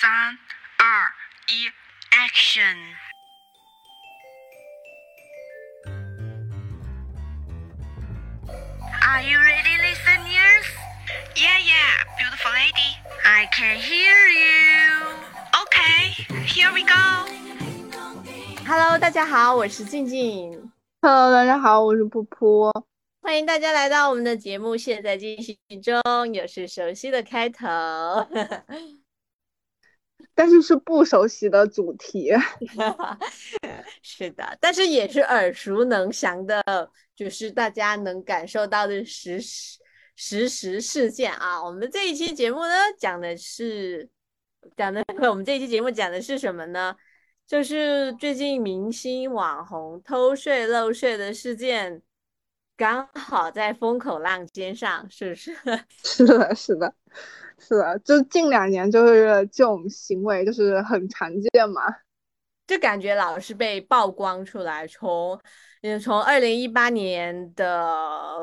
三、二、一，Action！Are you ready, listeners? Yeah, yeah, beautiful lady. I can hear you. Okay, here we go. Hello，大家好，我是静静，Hello，大家好，我是噗噗。欢迎大家来到我们的节目，现在进行中，又是熟悉的开头。但是是不熟悉的主题，是的，但是也是耳熟能详的，就是大家能感受到的实时实时事件啊。我们这一期节目呢，讲的是讲的，我们这一期节目讲的是什么呢？就是最近明星网红偷税漏税的事件，刚好在风口浪尖上，是不是？是的，是的，是的，就近两年就是这种行为就是很常见嘛。就感觉老是被曝光出来，从嗯从二零一八年的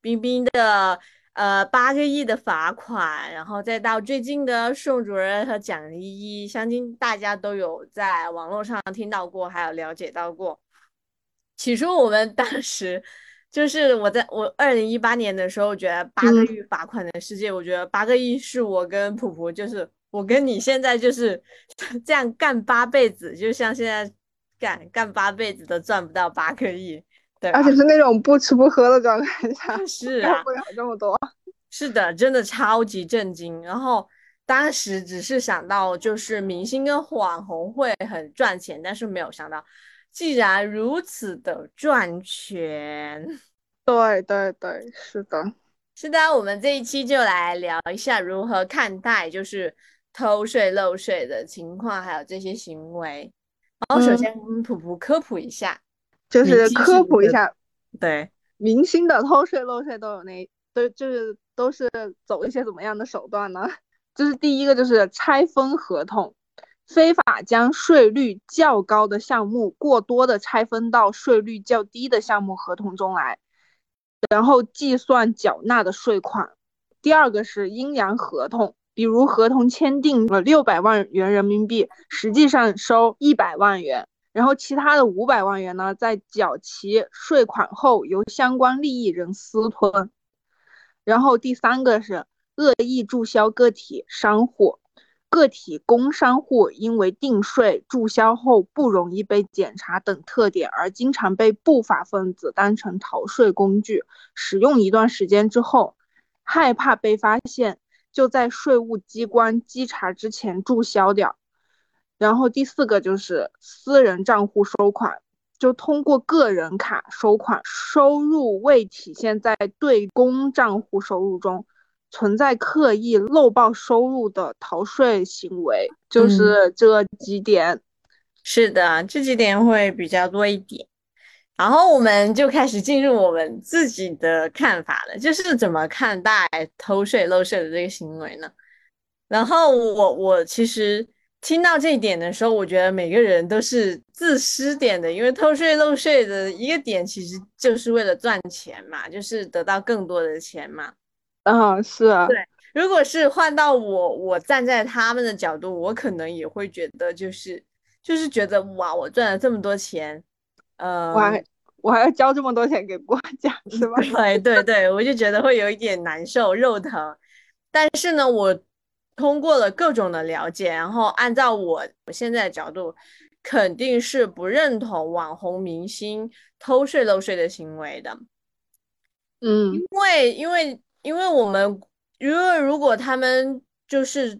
冰冰的呃八个亿的罚款，然后再到最近的宋主任和蒋依依，相信大家都有在网络上听到过，还有了解到过。起初我们当时就是我在我二零一八年的时候，觉得八个嗯亿罚款的世界，我觉得八个亿是我跟普普，就是我跟你现在就是 这样干八辈子，就像现在干干八辈子都赚不到八个亿，对而？且是那种不吃不喝的状态下，是啊，干不了这么多。是的，真的超级震惊。然后当时只是想到，就是明星跟网红会很赚钱，但是没有想到，既然如此的赚钱。对对对，是的。是的，我们这一期就来聊一下如何看待就是偷税漏税的情况，还有这些行为。然后首嗯先普普科普一下，就是科普一下，对，明星的偷税漏税都有那都就是都是走一些怎么样的手段呢？就是第一个就是拆分合同，非法将税率较高的项目过多的拆分到税率较低的项目合同中来，然后计算缴纳的税款。第二个是阴阳合同，比如合同签订了六百万元人民币，实际上收一百万元。然后其他的五百万元呢，在缴齐税款后，由相关利益人私吞。然后第三个是恶意注销个体商户，个体工商户因为定税、注销后不容易被检查等特点，而经常被不法分子当成逃税工具，使用一段时间之后，害怕被发现，就在税务机关稽查之前注销掉。然后第四个就是私人账户收款，就通过个人卡收款，收入未体现在对公账户收入中，存在刻意漏报收入的逃税行为，就嗯是这几点。是的，这几点会比较多一点。然后我们就开始进入我们自己的看法了，就是怎么看待偷税漏税的这个行为呢？然后我我其实听到这一点的时候，我觉得每个人都是自私点的，因为偷税漏税的一个点其实就是为了赚钱嘛，就是得到更多的钱嘛。啊，是啊，对如果是换到我，我站在他们的角度，我可能也会觉得就是就是觉得哇，我赚了这么多钱，呃，我还我还要交这么多钱给国家，是吧？对对对，我就觉得会有一点难受，肉疼。但是呢，我通过了各种的了解，然后按照我我现在的角度，肯定是不认同网红明星偷税漏税的行为的。嗯因为因为因为我们因为如果他们就是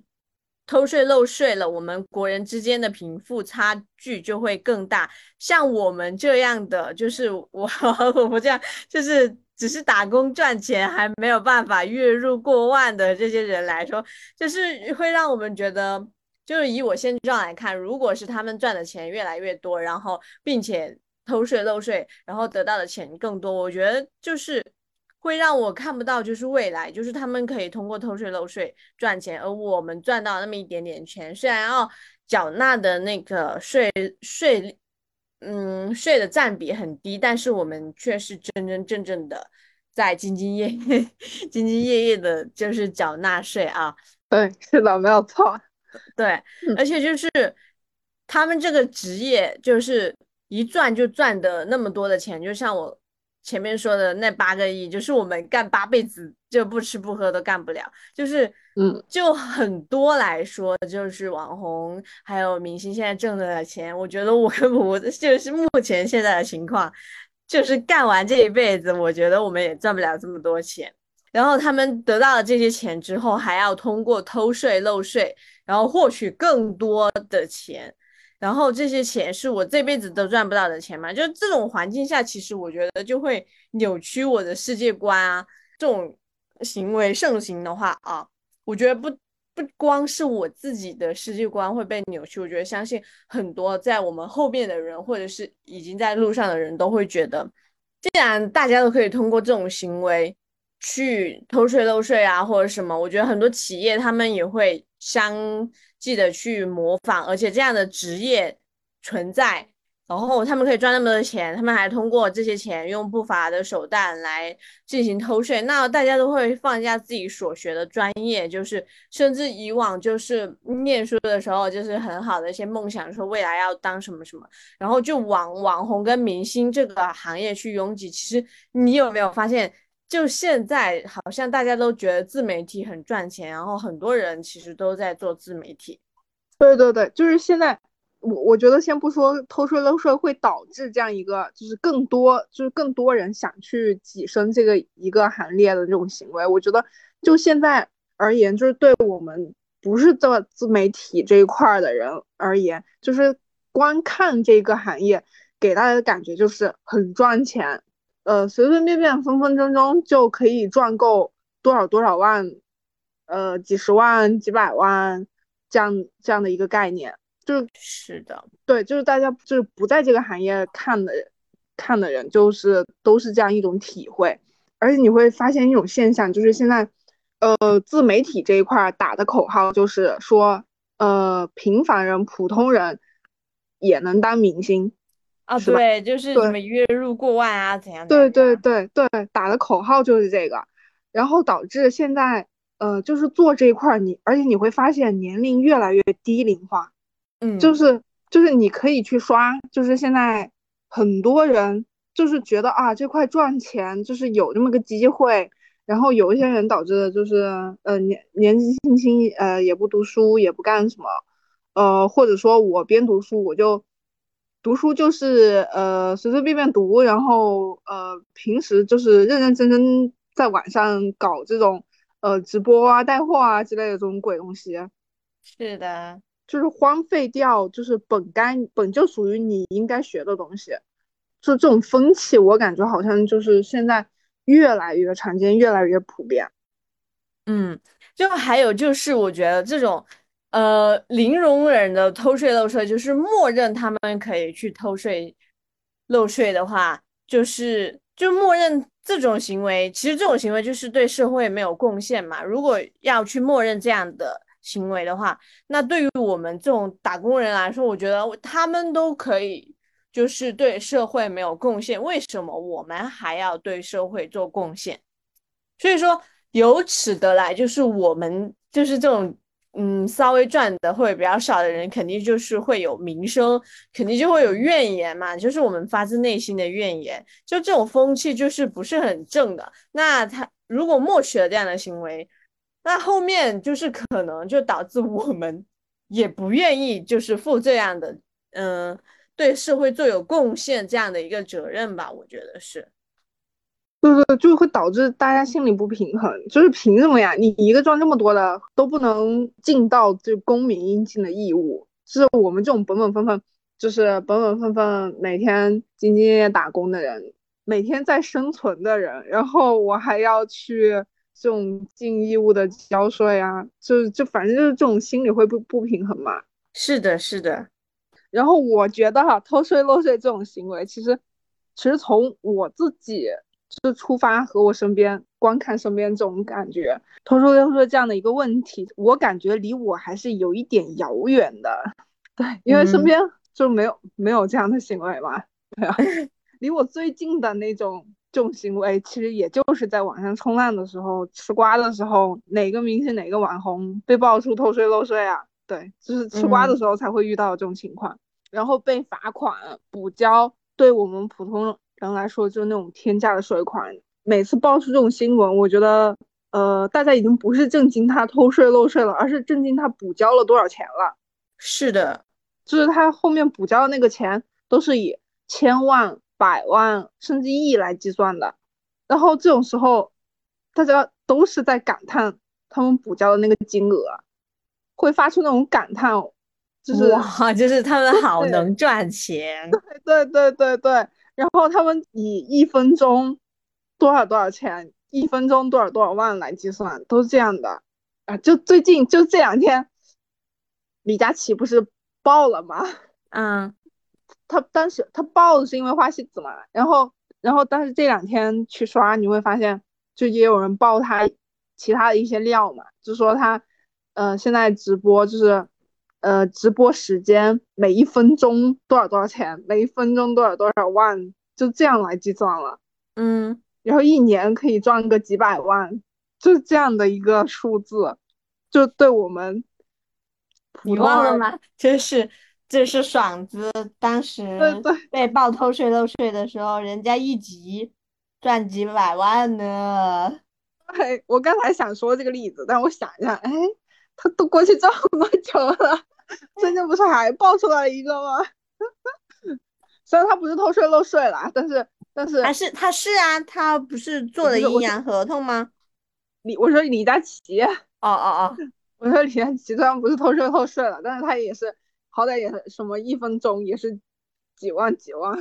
偷税漏税了，我们国人之间的贫富差距就会更大。像我们这样的，就是我 我们这样，就是只是打工赚钱，还没有办法月入过万的这些人来说，就是会让我们觉得。就是以我现状来看，如果是他们赚的钱越来越多，然后并且偷税漏税，然后得到的钱更多，我觉得就是会让我看不到，就是未来，就是他们可以通过偷税漏税赚钱，而我们赚到那么一点点钱，虽然要缴纳的那个税税，嗯，税的占比很低，但是我们却是真真正正的在兢兢业业、兢兢业业的，就是缴纳税啊。对，是的，没有错。对，嗯而且就是他们这个职业，就是一赚就赚的那么多的钱，就像我前面说的那八个亿，就是我们干八辈子就不吃不喝都干不了。就是，嗯，就很多来说，就是网红还有明星现在挣的钱，我觉得我跟我就是目前现在的情况，就是干完这一辈子，我觉得我们也赚不了这么多钱。然后他们得到了这些钱之后，还要通过偷税漏税，然后获取更多的钱，然后这些钱是我这辈子都赚不到的钱嘛？就这种环境下，其实我觉得就会扭曲我的世界观啊。这种行为盛行的话啊，我觉得不不光是我自己的世界观会被扭曲，我觉得相信很多在我们后面的人，或者是已经在路上的人都会觉得，既然大家都可以通过这种行为。去偷税漏税啊，或者什么，我觉得很多企业他们也会相记得去模仿，而且这样的职业存在，然后他们可以赚那么多钱，他们还通过这些钱用不法的手段来进行偷税，那大家都会放下自己所学的专业，就是甚至以往就是念书的时候就是很好的一些梦想，说未来要当什么什么，然后就往网红跟明星这个行业去拥挤。其实你有没有发现？就现在，好像大家都觉得自媒体很赚钱，然后很多人其实都在做自媒体。对对对，就是现在，我我觉得先不说偷税漏税会导致这样一个，就是更多就是更多人想去跻身这个一个行列的这种行为。我觉得就现在而言，就是对我们不是做自媒体这一块的人而言，就是观看这个行业给大家的感觉就是很赚钱。呃，随随便便、分分钟钟就可以赚够多少多少万，呃，几十万、几百万这样这样的一个概念，就是是的，对，就是大家就是不在这个行业看的看的人，就是都是这样一种体会。而且你会发现一种现象，就是现在，呃，自媒体这一块打的口号就是说，呃，平凡人、普通人也能当明星。啊，对，就是什么月入过万啊，怎样？对对对对，打的口号就是这个，然后导致现在，呃，就是做这一块你，而且你会发现年龄越来越低龄化，嗯，就是就是你可以去刷，就是现在很多人就是觉得啊这块赚钱就是有这么个机会，然后有一些人导致的就是呃年年纪轻轻呃也不读书也不干什么，呃或者说我边读书我就。读书就是呃随随便便读，然后呃平时就是认认真真在网上搞这种呃直播啊、带货啊之类的这种鬼东西。是的，就是荒废掉，就是本该本就属于你应该学的东西。就这种风气，我感觉好像就是现在越来越常见，越来越普遍。嗯，就还有就是我觉得这种。呃，零容忍的偷税漏税，就是默认他们可以去偷税漏税的话，就是就默认这种行为，其实这种行为就是对社会没有贡献嘛。如果要去默认这样的行为的话，那对于我们这种打工人来说，我觉得他们都可以，就是对社会没有贡献，为什么我们还要对社会做贡献？所以说，由此得来，就是我们就是这种。嗯，稍微赚的会比较少的人，肯定就是会有名声，肯定就会有怨言嘛，就是我们发自内心的怨言。就这种风气就是不是很正的。那他如果默许了这样的行为，那后面就是可能就导致我们也不愿意就是负这样的，嗯，对社会做有贡献这样的一个责任吧，我觉得是。对对，就会导致大家心里不平衡，就是凭什么呀？你一个赚这么多的都不能尽到这公民应尽的义务，是我们这种本本分分，就是本本分分每天兢兢业业打工的人，每天在生存的人，然后我还要去这种尽义务的交税啊，就就反正就是这种心理会不不平衡嘛。是的，是的。然后我觉得哈，偷税漏税这种行为，其实其实从我自己。是出发和我身边观看身边这种感觉，偷税漏税这样的一个问题，我感觉离我还是有一点遥远的。对，因为身边就没有没有这样的行为嘛。对啊，离我最近的那种这种行为，其实也就是在网上冲浪的时候、吃瓜的时候，哪个明星、哪个网红被爆出偷税漏税啊？对，就是吃瓜的嗯时候才会遇到这种情况，然后被罚款补交，对我们普通人来说就是那种天价的税款。每次爆出这种新闻，我觉得呃，大家已经不是震惊他偷税漏税了，而是震惊他补交了多少钱了。是的，就是他后面补交的那个钱都是以千万、百万甚至亿来计算的，然后这种时候，大家都是在感叹他们补交的那个金额，会发出那种感叹，就是哇，就是他们好能赚钱。对对对对对，然后他们以一分钟多少多少钱，一分钟多少多少万来计算，都是这样的啊。就最近就这两天，李佳琦不是爆了吗？嗯，他当时他爆的是因为花西子嘛，然后然后但是这两天去刷，你会发现就也有人爆他其他的一些料嘛，就说他呃现在直播就是呃直播时间每一分钟多少多少钱，每一分钟多少多少万，就这样来计算了，嗯，然后一年可以赚个几百万，就是这样的一个数字，就对我们普你忘了吗？真是这是爽子当时对对被爆偷税漏税的时候，人家一集赚几百万呢。对，我刚才想说这个例子，但我想一下，哎，他都过去这么久了，最近不是还爆出来一个吗？虽然他不是偷税漏税了，但是但是还是他是啊，他不是做了阴阳合同吗？李我说李佳琦，哦哦哦，我说李佳琦虽然不是偷税漏税了，但是他也是好歹也是什么一分钟也是几万几万。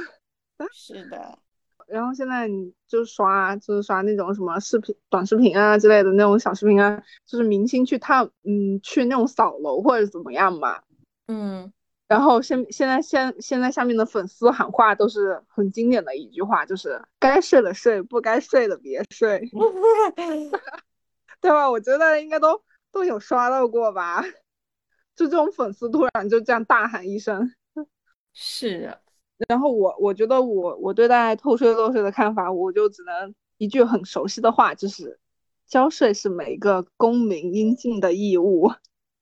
是的，然后现在你就刷，就是刷那种什么视频、短视频啊之类的那种小视频啊，就是明星去探，嗯，去那种扫楼或者怎么样嘛。嗯，然后现现在现现在下面的粉丝喊话都是很经典的一句话，就是该睡的睡，不该睡的别睡，对吧？我觉得应该都都有刷到过吧。就这种粉丝突然就这样大喊一声，是的，然后我我觉得我我对待偷税漏税的看法，我就只能一句很熟悉的话，就是交税是每个公民应尽的义务。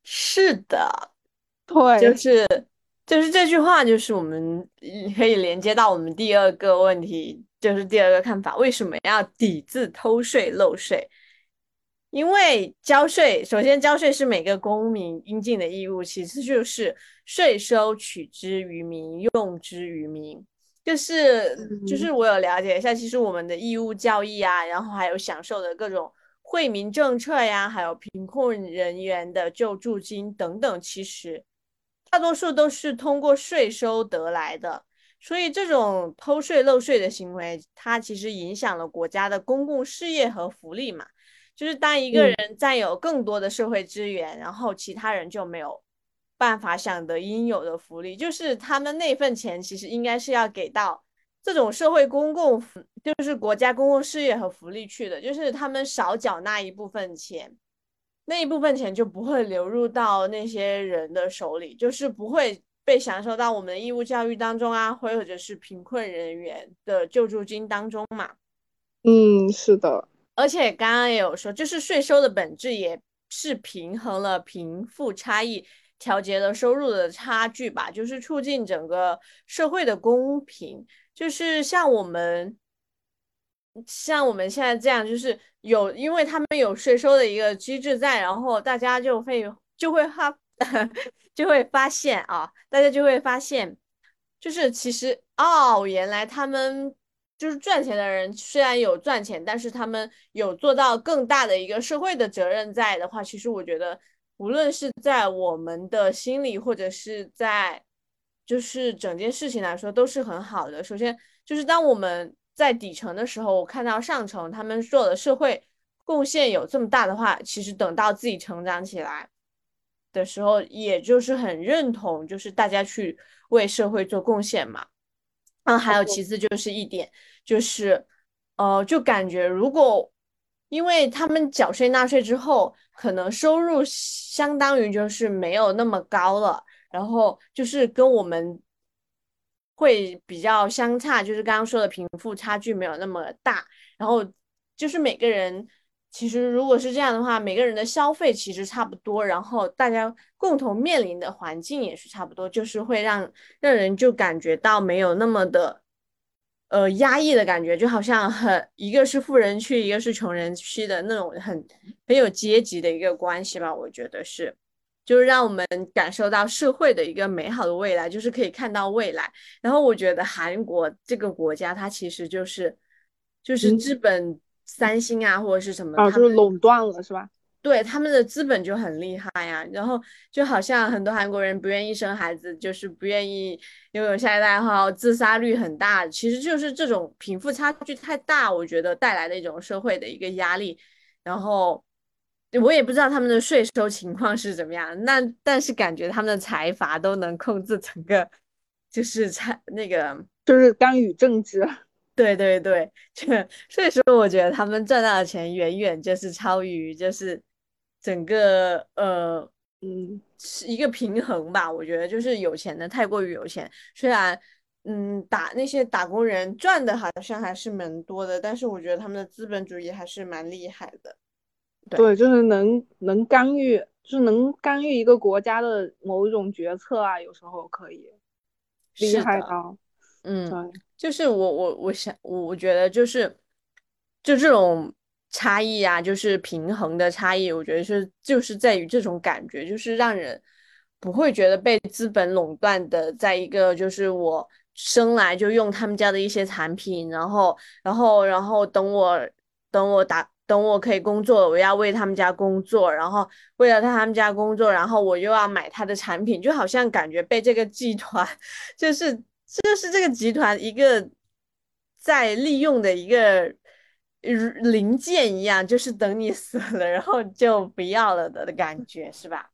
是的，对，就是就是这句话，就是我们嗯可以连接到我们第二个问题，就是第二个看法，为什么要抵制偷税漏税？因为交税，首先交税是每个公民应尽的义务，其次就是税收取之于民，用之于民。就是就是我有了解一下，其实我们的义务教育啊，然后还有享受的各种惠民政策呀，还有贫困人员的救助金等等，其实大多数都是通过税收得来的。所以这种偷税漏税的行为，它其实影响了国家的公共事业和福利嘛。就是当一个嗯人占有更多的社会资源，然后其他人就没有办法享得应有的福利，就是他们那份钱其实应该是要给到这种社会公共福，就是国家公共事业和福利去的，就是他们少缴纳一部分钱，那一部分钱就不会流入到那些人的手里，就是不会被享受到我们的义务教育当中啊，或者是贫困人员的救助金当中嘛。嗯，是的，而且刚刚也有说，就是税收的本质也是平衡了贫富差异，调节了收入的差距吧，就是促进整个社会的公平。就是像我们，像我们现在这样，就是有，因为他们有税收的一个机制在，然后大家就会就会发 就会发现啊，大家就会发现，就是其实哦，原来他们。就是赚钱的人虽然有赚钱，但是他们有做到更大的一个社会的责任在的话，其实我觉得无论是在我们的心里，或者是在就是整件事情来说，都是很好的。首先就是当我们在底层的时候，我看到上层他们做的社会贡献有这么大的话，其实等到自己成长起来的时候，也就是很认同，就是大家去为社会做贡献嘛。嗯，还有其次就是一点，就是，呃，就感觉如果因为他们缴税纳税之后，可能收入相当于就是没有那么高了，然后就是跟我们会比较相差，就是刚刚说的贫富差距没有那么大，然后就是每个人其实如果是这样的话，每个人的消费其实差不多，然后大家共同面临的环境也是差不多，就是会让让人就感觉到没有那么的。呃，压抑的感觉，就好像很一个是富人区，一个是穷人区的那种很很有阶级的一个关系吧。我觉得是，就是让我们感受到社会的一个美好的未来，就是可以看到未来。然后我觉得韩国这个国家，它其实就是就是日本三星啊，或者是什么，啊，就是垄断了，是吧？对他们的资本就很厉害呀，然后就好像很多韩国人不愿意生孩子，就是不愿意拥有下一代后自杀率很大，其实就是这种贫富差距太大，我觉得带来的一种社会的一个压力。然后我也不知道他们的税收情况是怎么样，那但是感觉他们的财阀都能控制整个，就是财那个就是干预政治。对对对，就 所以说我觉得他们赚到的钱远远就是超于就是。整个呃嗯是一个平衡吧，我觉得就是有钱的太过于有钱，虽然嗯打那些打工人赚的好像还是蛮多的，但是我觉得他们的资本主义还是蛮厉害的。对，就是能能干预，就是能干预一个国家的某一种决策啊，有时候可以厉害到，嗯，就是我我我想我我觉得就是就这种。差异啊，就是平衡的差异，我觉得是就是在于这种感觉，就是让人不会觉得被资本垄断的。在一个就是我生来就用他们家的一些产品，然后然后然后等我等我打等我可以工作，我要为他们家工作，然后为了他们家工作，然后我又要买他的产品，就好像感觉被这个集团就是就是这个集团一个在利用的一个。零件一样，就是等你死了，然后就不要了的的感觉，是吧？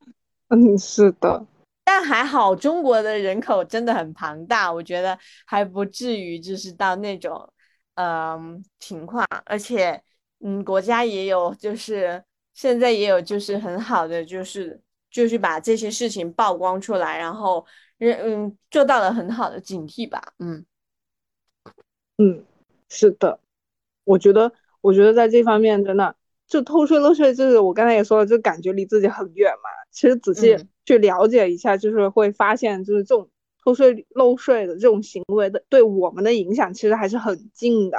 嗯，是的。但还好，中国的人口真的很庞大，我觉得还不至于就是到那种嗯情况。而且，嗯，国家也有，就是现在也有，就是很好的，就是就是把这些事情曝光出来，然后嗯嗯做到了很好的警惕吧。嗯嗯，是的，我觉得。我觉得在这方面真的就偷税漏税，就是我刚才也说了，就感觉离自己很远嘛。其实仔细去了解一下，就是会发现，就是这种偷税漏税的这种行为的，对我们的影响其实还是很近的，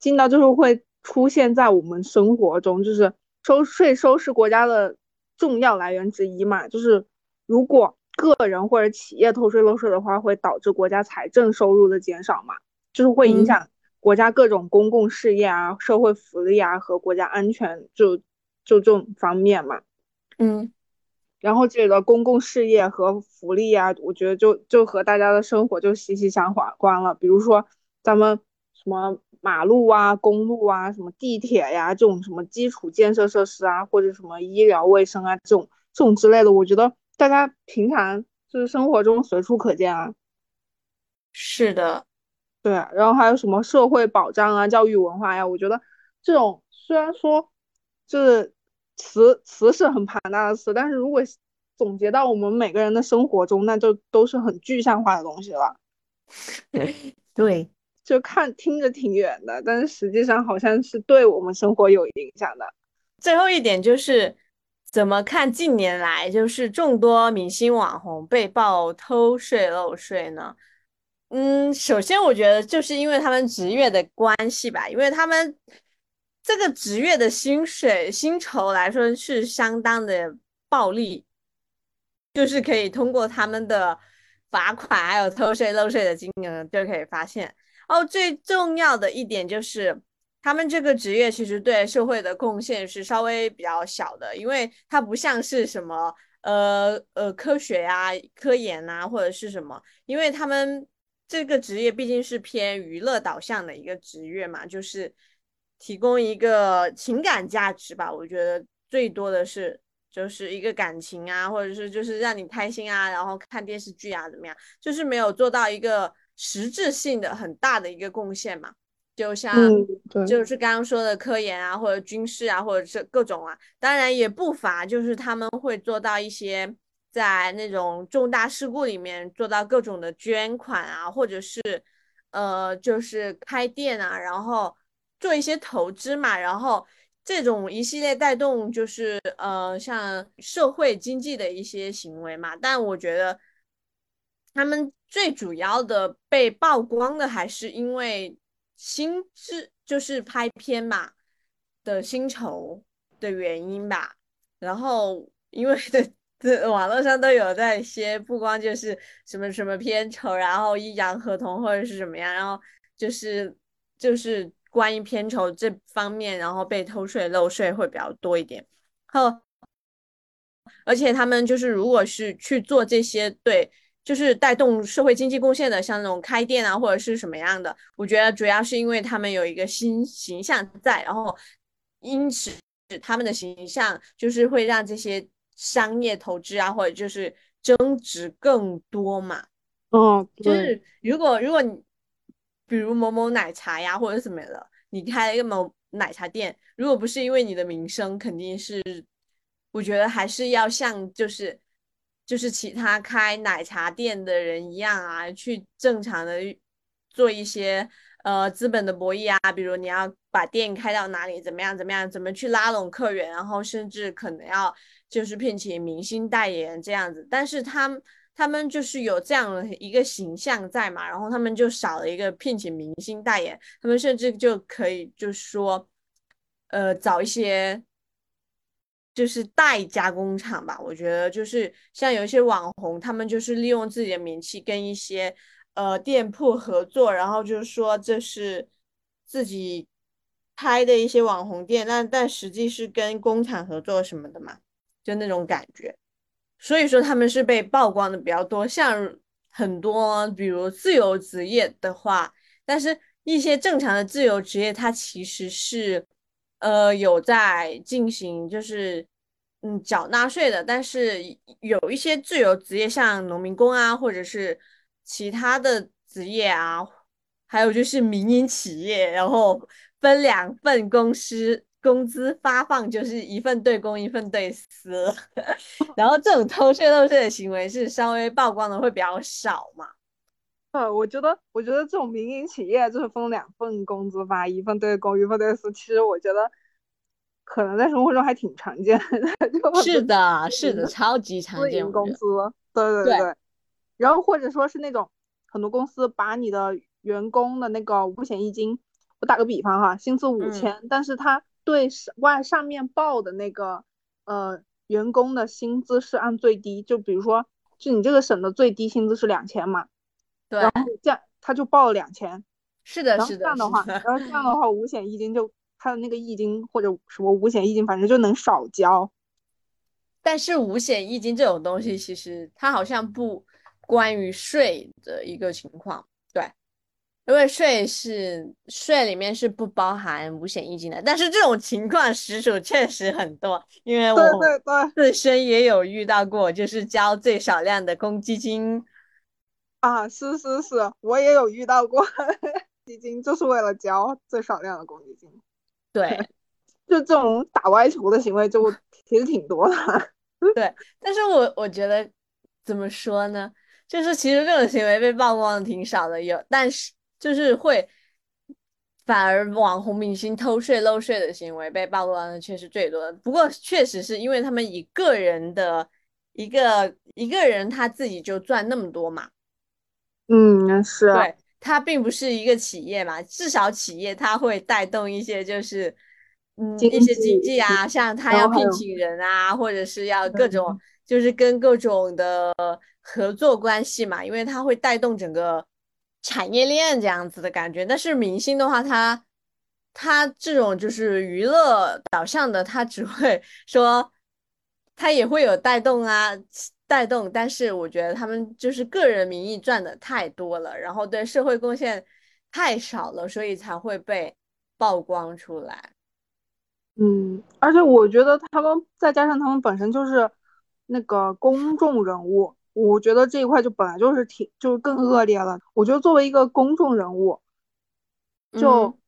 近到就是会出现在我们生活中。就是收税收是国家的重要来源之一嘛，就是如果个人或者企业偷税漏税的话，会导致国家财政收入的减少嘛，就是会影响。国家各种公共事业啊、社会福利啊和国家安全，就就这种方面嘛，嗯，然后这个公共事业和福利啊，我觉得就就和大家的生活就息息相关了。比如说咱们什么马路啊、公路啊、什么地铁呀这种什么基础建设设施啊，或者什么医疗卫生啊这种这种之类的，我觉得大家平常就是生活中随处可见啊。是的。对，然后还有什么社会保障啊、教育文化呀？我觉得这种虽然说就是词词是很庞大的词，但是如果总结到我们每个人的生活中，那就都是很具象化的东西了。对，就看听着挺远的，但是实际上好像是对我们生活有影响的。最后一点就是怎么看近年来就是众多明星网红被曝偷税漏税呢？嗯，首先我觉得就是因为他们职业的关系吧，因为他们这个职业的薪水薪酬来说是相当的暴利，就是可以通过他们的罚款还有偷税漏税的金额就可以发现。哦，最重要的一点就是他们这个职业其实对社会的贡献是稍微比较小的，因为它不像是什么呃呃科学呀、科研呐或者是什么，因为他们。这个职业毕竟是偏娱乐导向的一个职业嘛，就是提供一个情感价值吧。我觉得最多的是就是一个感情啊，或者是就是让你开心啊，然后看电视剧啊怎么样，就是没有做到一个实质性的很大的一个贡献嘛。就像就是刚刚说的科研啊，或者军事啊，或者是各种啊，当然也不乏就是他们会做到一些。在那种重大事故里面做到各种的捐款啊，或者是，呃，就是开店啊，然后做一些投资嘛，然后这种一系列带动就是呃像社会经济的一些行为嘛，但我觉得他们最主要的被曝光的还是因为薪资就是拍片嘛的薪酬的原因吧，然后因为的。这网络上都有在些，不光就是什么什么片酬，然后阴阳合同或者是怎么样，然后就是就是关于片酬这方面，然后被偷税漏税会比较多一点。后，而且他们就是如果是去做这些对，就是带动社会经济贡献的，像那种开店啊或者是什么样的，我觉得主要是因为他们有一个新形象在，然后因此他们的形象就是会让这些。商业投资啊，或者就是增值更多嘛。哦，就是如果如果你比如某某奶茶呀，或者什么的，你开了一个某奶茶店，如果不是因为你的名声，肯定是我觉得还是要像就是就是其他开奶茶店的人一样啊，去正常的做一些呃资本的博弈啊，比如你要把店开到哪里，怎么样怎么样，怎么去拉拢客源，然后甚至可能要。就是聘请明星代言这样子，但是他们他们就是有这样的一个形象在嘛，然后他们就少了一个聘请明星代言，他们甚至就可以就说，呃，找一些就是代加工厂吧。我觉得就是像有一些网红，他们就是利用自己的名气跟一些呃店铺合作，然后就是说这是自己开的一些网红店，但但实际是跟工厂合作什么的嘛。就那种感觉，所以说他们是被曝光的比较多。像很多比如自由职业的话，但是一些正常的自由职业，它其实是呃有在进行就是嗯缴纳税的。但是有一些自由职业，像农民工啊，或者是其他的职业啊，还有就是民营企业，然后分两份公司。工资发放就是一份对公一份对私，然后这种偷税漏税的行为是稍微曝光的会比较少嘛？呃，我觉得，我觉得这种民营企业就是分两份工资发，一份对公一份对私，其实我觉得可能在生活中还挺常见的。是的，是的，超级常见。工资，对对对。然后或者说是那种很多公司把你的员工的那个五险一金，我打个比方哈，薪资五千，但是他。对上外上面报的那个呃员工的薪资是按最低，就比如说就你这个省的最低薪资是两千嘛，对，然后这样他就报了两千，是的，是的，这样的话，然后这样的话五险一金就他的那个一金或者什么五险一金反正就能少交，但是五险一金这种东西其实它好像不关于税的一个情况。因为税是税里面是不包含五险一金的，但是这种情况实属确实很多，因为我自身也有遇到过，就是交最少量的公积金。啊，是是是，我也有遇到过，基金就是为了交最少量的公积金，对，就这种打歪球的行为就其实挺多的，对，但是我我觉得怎么说呢，就是其实这种行为被曝光的挺少的，有，但是。就是会，反而网红明星偷税漏税的行为被曝光的却是最多的。不过确实是因为他们以个人的一个一个人他自己就赚那么多嘛。嗯，是。对，他并不是一个企业嘛，至少企业他会带动一些就是嗯一些经济啊，像他要聘请人啊，或者是要各种就是跟各种的合作关系嘛，因为他会带动整个。产业链这样子的感觉，但是明星的话，他他这种就是娱乐导向的，他只会 说他也会有带动啊，带动，但是我觉得他们就是个人名义赚的太多了，然后对社会贡献太少了，所以才会被曝光出来。嗯，而且我觉得他们再加上他们本身就是那个公众人物。我觉得这一块就本来就是挺，就是更恶劣了。我觉得作为一个公众人物，就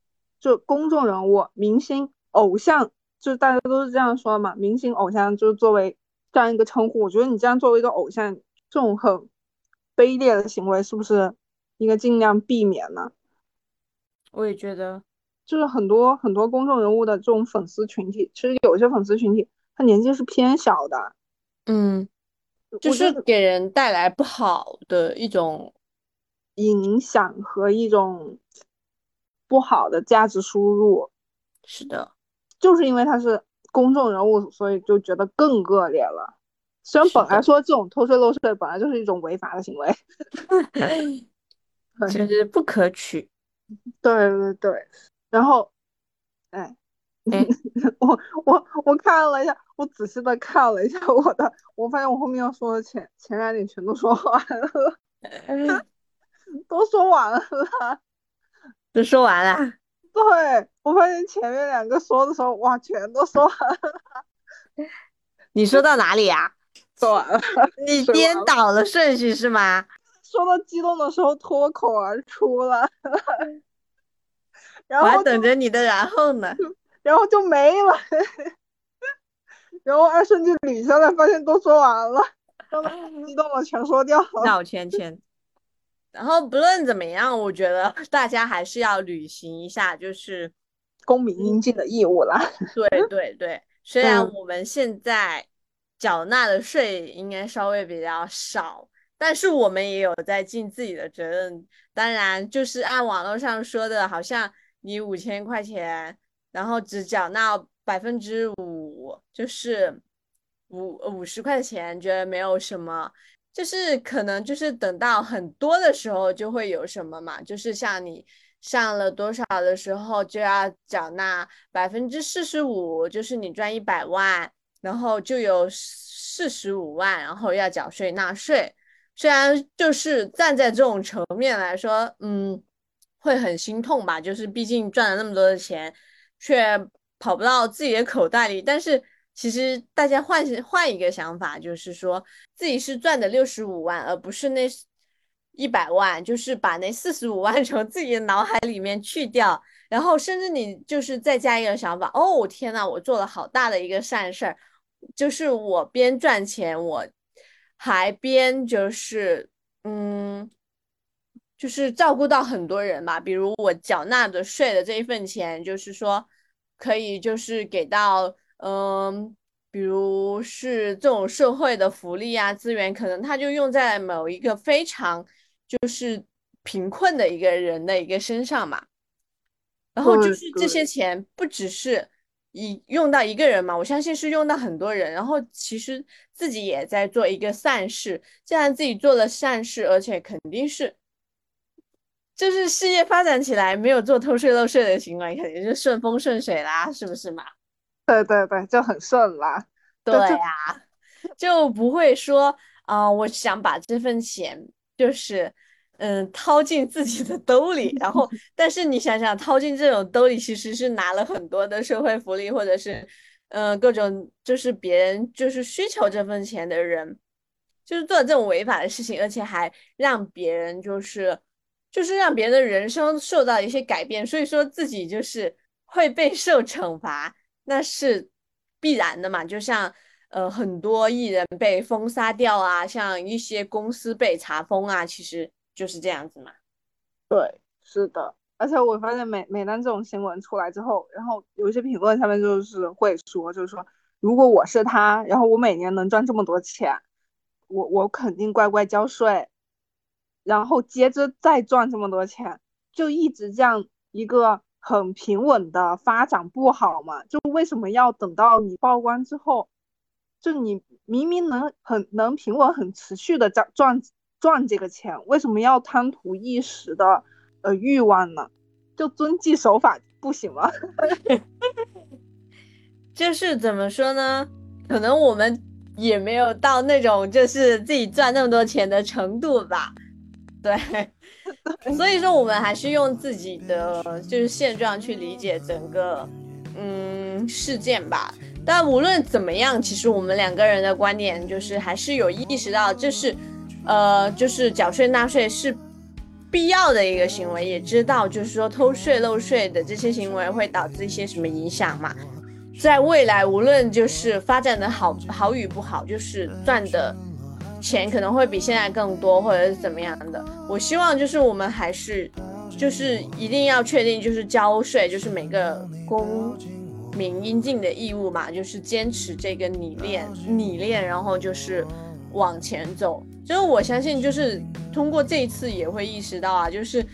就公众人物、明星、偶像，就是大家都是这样说的嘛。明星、偶像就是作为这样一个称呼。我觉得你这样作为一个偶像，这种很卑劣的行为，是不是应该尽量避免呢？我也觉得，就是很多很多公众人物的这种粉丝群体，其实有些粉丝群体他年纪是偏小的，嗯，就是给人带来不好的一种，影响和一种不好的价值输入，是的，就是因为他是公众人物，所以就觉得更恶劣了。虽然本来说这种偷税漏税本来就是一种违法的行为，对就是不可取。对对对，然后，哎，哎 我我我看了一下，我仔细的看了一下我的，我发现我后面要说的前前两点全都说完了，都说完了。都说完了，对，我发现前面两个说的时候，哇，全都说完了，你说到哪里呀、说完了，你颠倒了顺序是吗？说到激动的时候脱口而出了，然我还等着你的然后呢。然后就没了，然后二顺就捋下来，发现都说完了，刚才激动了全说掉了。绕圈圈。然后不论怎么样，我觉得大家还是要履行一下，就是公民应尽的义务啦。对对对。虽然嗯我们现在缴纳的税应该稍微比较少，但是我们也有在尽自己的责任。当然，就是按网络上说的，好像你五千块钱，然后只缴纳百分之五，就是五五十块钱，觉得没有什么。就是可能就是等到很多的时候就会有什么嘛，就是像你上了多少的时候就要缴纳百分之四十五，就是你赚一百万，然后就有四十五万，然后要缴税纳税。虽然就是站在这种层面来说，嗯，会很心痛吧，就是毕竟赚了那么多的钱，却跑不到自己的口袋里，但是。其实大家换换一个想法，就是说自己是赚的六十五万，而不是那一百万，就是把那四十五万 从自己的脑海里面去掉，然后甚至你就是再加一个想法，哦天呐，我做了好大的一个善事儿，就是我边赚钱，我还边就是嗯，就是照顾到很多人吧，比如我缴纳的税的这一份钱，就是说可以就是给到。嗯，比如是这种社会的福利啊资源，可能他就用在某一个非常就是贫困的一个人的一个身上嘛。然后就是这些钱不只是一用到一个人嘛，我相信是用到很多人。然后其实自己也在做一个善事，既然自己做了善事，而且肯定是。就是事业发展起来，没有做偷税漏税的行为，肯定就顺风顺水啦，是不是嘛？对对对，就很顺啦。对就呀、就不会说啊、我想把这份钱就是嗯掏进自己的兜里，然后 但是你想想，掏进这种兜里其实是拿了很多的社会福利，或者是嗯、呃各种就是别人就是需求这份钱的人，就是做这种违法的事情，而且还让别人就是就是让别人的人生受到一些改变，所以说自己就是会被受惩罚。那是必然的嘛，就像呃很多艺人被封杀掉啊，像一些公司被查封啊，其实就是这样子嘛。对，是的。而且我发现每每当这种新闻出来之后，然后有一些评论下面就是会说，就是说，如果我是他，然后我每年能赚这么多钱，我我肯定乖乖交税，然后接着再赚这么多钱，就一直这样一个很平稳的发展不好吗？就为什么要等到你曝光之后，就你明明能很能平稳很持续的赚赚赚这个钱，为什么要贪图一时的呃欲望呢？就遵纪守法不行吗？就是怎么说呢？可能我们也没有到那种就是自己赚那么多钱的程度吧。对，所以说我们还是用自己的就是现状去理解整个嗯事件吧。但无论怎么样，其实我们两个人的观点就是还是有意识到这是呃就是缴税纳税是必要的一个行为，也知道就是说偷税漏税的这些行为会导致一些什么影响嘛。在未来，无论就是发展的好好与不好，就是赚的钱可能会比现在更多，或者是怎么样的。我希望就是我们还是就是一定要确定，就是交税，就是每个公民应尽的义务嘛，就是坚持这个理念，理念，然后就是往前走。就是我相信，就是通过这一次也会意识到啊，就是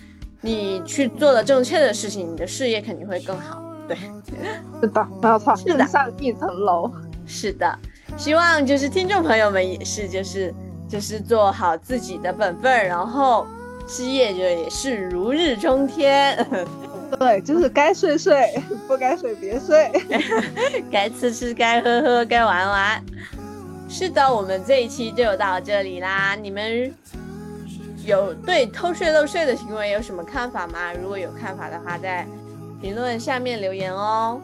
你去做了正确的事情，你的事业肯定会更好。对，是的，没有错，更上一层楼。是的，希望就是听众朋友们也是，就是就是做好自己的本分，然后事业就也是如日中天，对，就是该睡睡，不该睡别睡。该吃吃，该喝喝，该玩玩。是的，我们这一期就到这里啦。你们有对偷税漏税的行为有什么看法吗？如果有看法的话，在评论下面留言哦。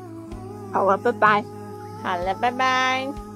好了，拜拜。好了，拜拜。